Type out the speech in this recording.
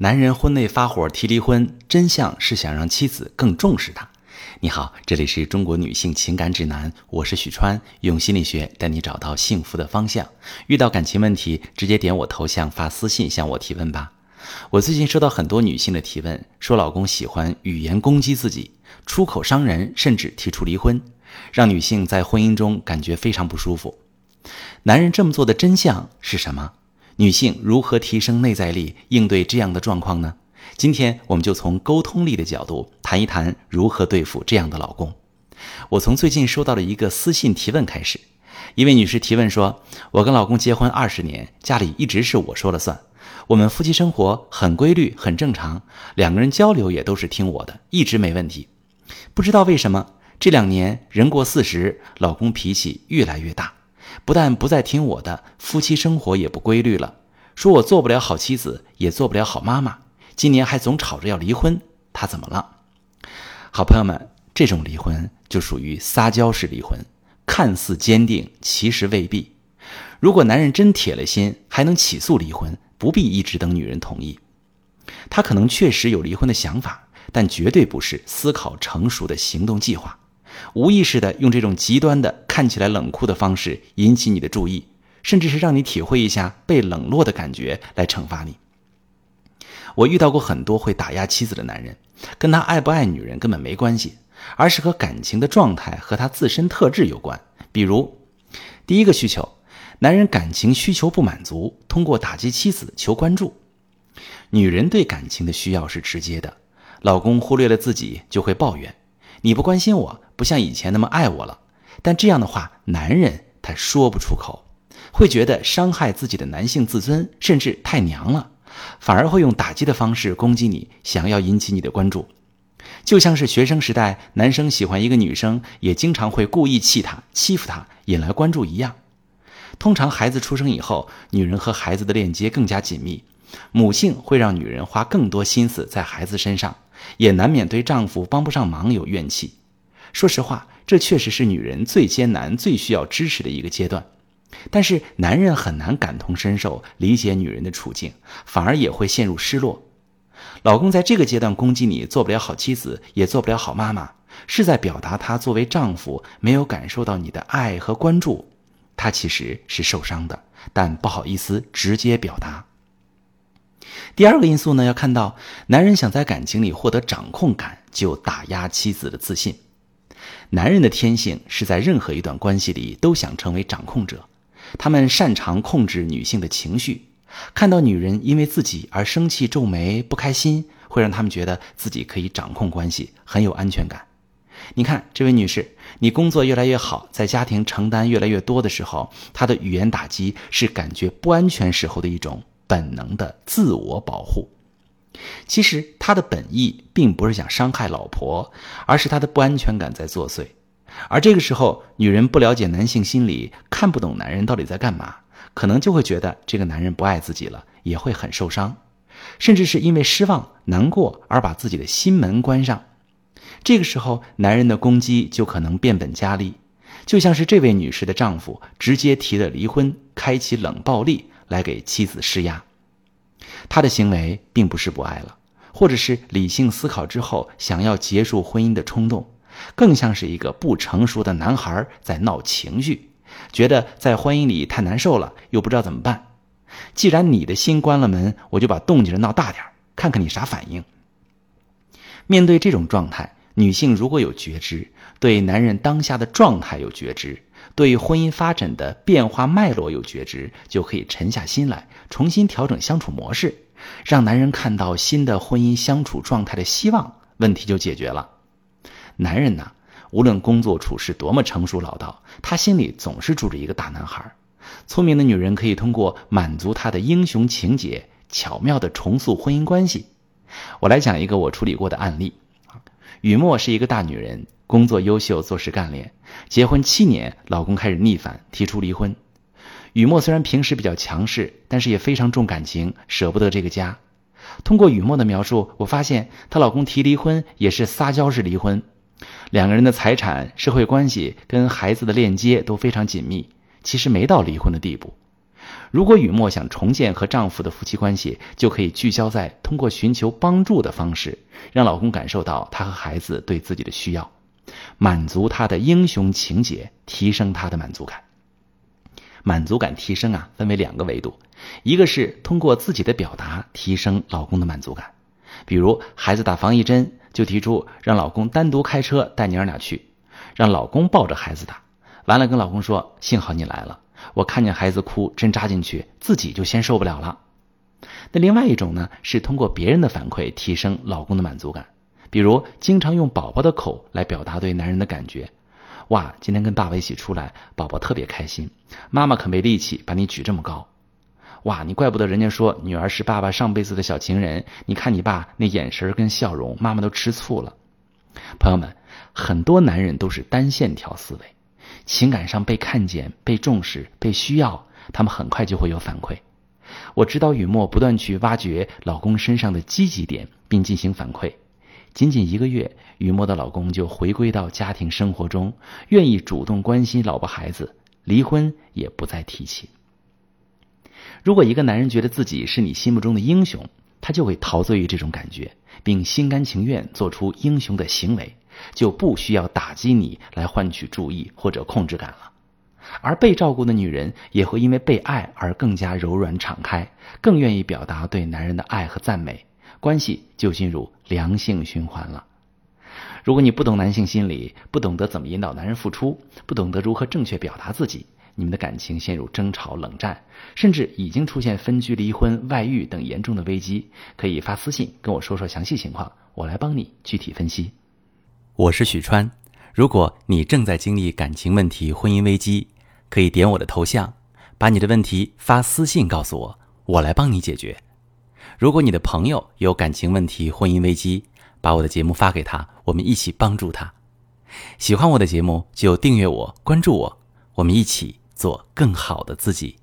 男人婚内发火提离婚，真相是想让妻子更重视他。你好，这里是中国女性情感指南，我是许川，用心理学带你找到幸福的方向。遇到感情问题，直接点我头像发私信向我提问吧。我最近收到很多女性的提问，说老公喜欢语言攻击自己，出口伤人，甚至提出离婚，让女性在婚姻中感觉非常不舒服。男人这么做的真相是什么？女性如何提升内在力，应对这样的状况呢？今天我们就从沟通力的角度谈一谈如何对付这样的老公。我从最近收到的一个私信提问开始，一位女士提问说：“我跟老公结婚二十年，家里一直是我说了算，我们夫妻生活很规律，很正常，两个人交流也都是听我的，一直没问题。不知道为什么这两年人过四十，老公脾气越来越大。”不但不再听我的，夫妻生活也不规律了，说我做不了好妻子，也做不了好妈妈。今年还总吵着要离婚，他怎么了？好朋友们，这种离婚就属于撒娇式离婚，看似坚定，其实未必。如果男人真铁了心，还能起诉离婚，不必一直等女人同意。他可能确实有离婚的想法，但绝对不是思考成熟的行动计划。无意识的用这种极端的、看起来冷酷的方式引起你的注意，甚至是让你体会一下被冷落的感觉来惩罚你。我遇到过很多会打压妻子的男人，跟他爱不爱女人根本没关系，而是和感情的状态和他自身特质有关。比如，第一个需求，男人感情需求不满足，通过打击妻子求关注。女人对感情的需要是直接的，老公忽略了自己就会抱怨。你不关心我，不像以前那么爱我了。但这样的话，男人他说不出口，会觉得伤害自己的男性自尊，甚至太娘了，反而会用打击的方式攻击你，想要引起你的关注。就像是学生时代，男生喜欢一个女生，也经常会故意气她、欺负她，引来关注一样。通常孩子出生以后，女人和孩子的链接更加紧密，母性会让女人花更多心思在孩子身上。也难免对丈夫帮不上忙有怨气。说实话，这确实是女人最艰难、最需要支持的一个阶段。但是男人很难感同身受，理解女人的处境，反而也会陷入失落。老公在这个阶段攻击你，做不了好妻子，也做不了好妈妈，是在表达他作为丈夫没有感受到你的爱和关注。他其实是受伤的，但不好意思直接表达。第二个因素呢，要看到男人想在感情里获得掌控感，就打压妻子的自信。男人的天性是在任何一段关系里都想成为掌控者，他们擅长控制女性的情绪。看到女人因为自己而生气、皱眉、不开心，会让他们觉得自己可以掌控关系，很有安全感。你看，这位女士，你工作越来越好，在家庭承担越来越多的时候，她的语言打击是感觉不安全时候的一种。本能的自我保护，其实他的本意并不是想伤害老婆，而是他的不安全感在作祟。而这个时候，女人不了解男性心理，看不懂男人到底在干嘛，可能就会觉得这个男人不爱自己了，也会很受伤，甚至是因为失望、难过而把自己的心门关上。这个时候，男人的攻击就可能变本加厉，就像是这位女士的丈夫直接提了离婚，开启冷暴力。来给妻子施压，他的行为并不是不爱了，或者是理性思考之后想要结束婚姻的冲动，更像是一个不成熟的男孩在闹情绪，觉得在婚姻里太难受了，又不知道怎么办。既然你的心关了门，我就把动静闹大点看看你啥反应。面对这种状态，女性如果有觉知，对男人当下的状态有觉知。对婚姻发展的变化脉络有觉知，就可以沉下心来，重新调整相处模式，让男人看到新的婚姻相处状态的希望，问题就解决了。男人呢，无论工作处事多么成熟老道，他心里总是住着一个大男孩。聪明的女人可以通过满足他的英雄情节，巧妙的重塑婚姻关系。我来讲一个我处理过的案例。雨墨是一个大女人。工作优秀，做事干练，结婚七年，老公开始逆反，提出离婚。雨墨虽然平时比较强势，但是也非常重感情，舍不得这个家。通过雨墨的描述，我发现她老公提离婚也是撒娇式离婚，两个人的财产、社会关系跟孩子的链接都非常紧密，其实没到离婚的地步。如果雨墨想重建和丈夫的夫妻关系，就可以聚焦在通过寻求帮助的方式，让老公感受到他和孩子对自己的需要，满足他的英雄情节，提升他的满足感。满足感提升啊，分为两个维度，一个是通过自己的表达提升老公的满足感，比如孩子打防疫针，就提出让老公单独开车带娘俩去，让老公抱着孩子打，完了跟老公说：“幸好你来了。”我看见孩子哭，针扎进去，自己就先受不了了。那另外一种呢，是通过别人的反馈提升老公的满足感，比如经常用宝宝的口来表达对男人的感觉。哇，今天跟爸爸一起出来，宝宝特别开心，妈妈可没力气把你举这么高。哇，你怪不得人家说女儿是爸爸上辈子的小情人，你看你爸那眼神跟笑容，妈妈都吃醋了。朋友们，很多男人都是单线条思维。情感上被看见、被重视、被需要，他们很快就会有反馈。我指导雨墨不断去挖掘老公身上的积极点，并进行反馈。仅仅一个月，雨墨的老公就回归到家庭生活中，愿意主动关心老婆孩子，离婚也不再提起。如果一个男人觉得自己是你心目中的英雄，他就会陶醉于这种感觉，并心甘情愿做出英雄的行为。就不需要打击你来换取注意或者控制感了，而被照顾的女人也会因为被爱而更加柔软敞开，更愿意表达对男人的爱和赞美，关系就进入良性循环了。如果你不懂男性心理，不懂得怎么引导男人付出，不懂得如何正确表达自己，你们的感情陷入争吵、冷战，甚至已经出现分居、离婚、外遇等严重的危机，可以发私信跟我说说详细情况，我来帮你具体分析。我是许川，如果你正在经历感情问题、婚姻危机，可以点我的头像，把你的问题发私信告诉我，我来帮你解决。如果你的朋友有感情问题、婚姻危机，把我的节目发给他，我们一起帮助他。喜欢我的节目就订阅我、关注我，我们一起做更好的自己。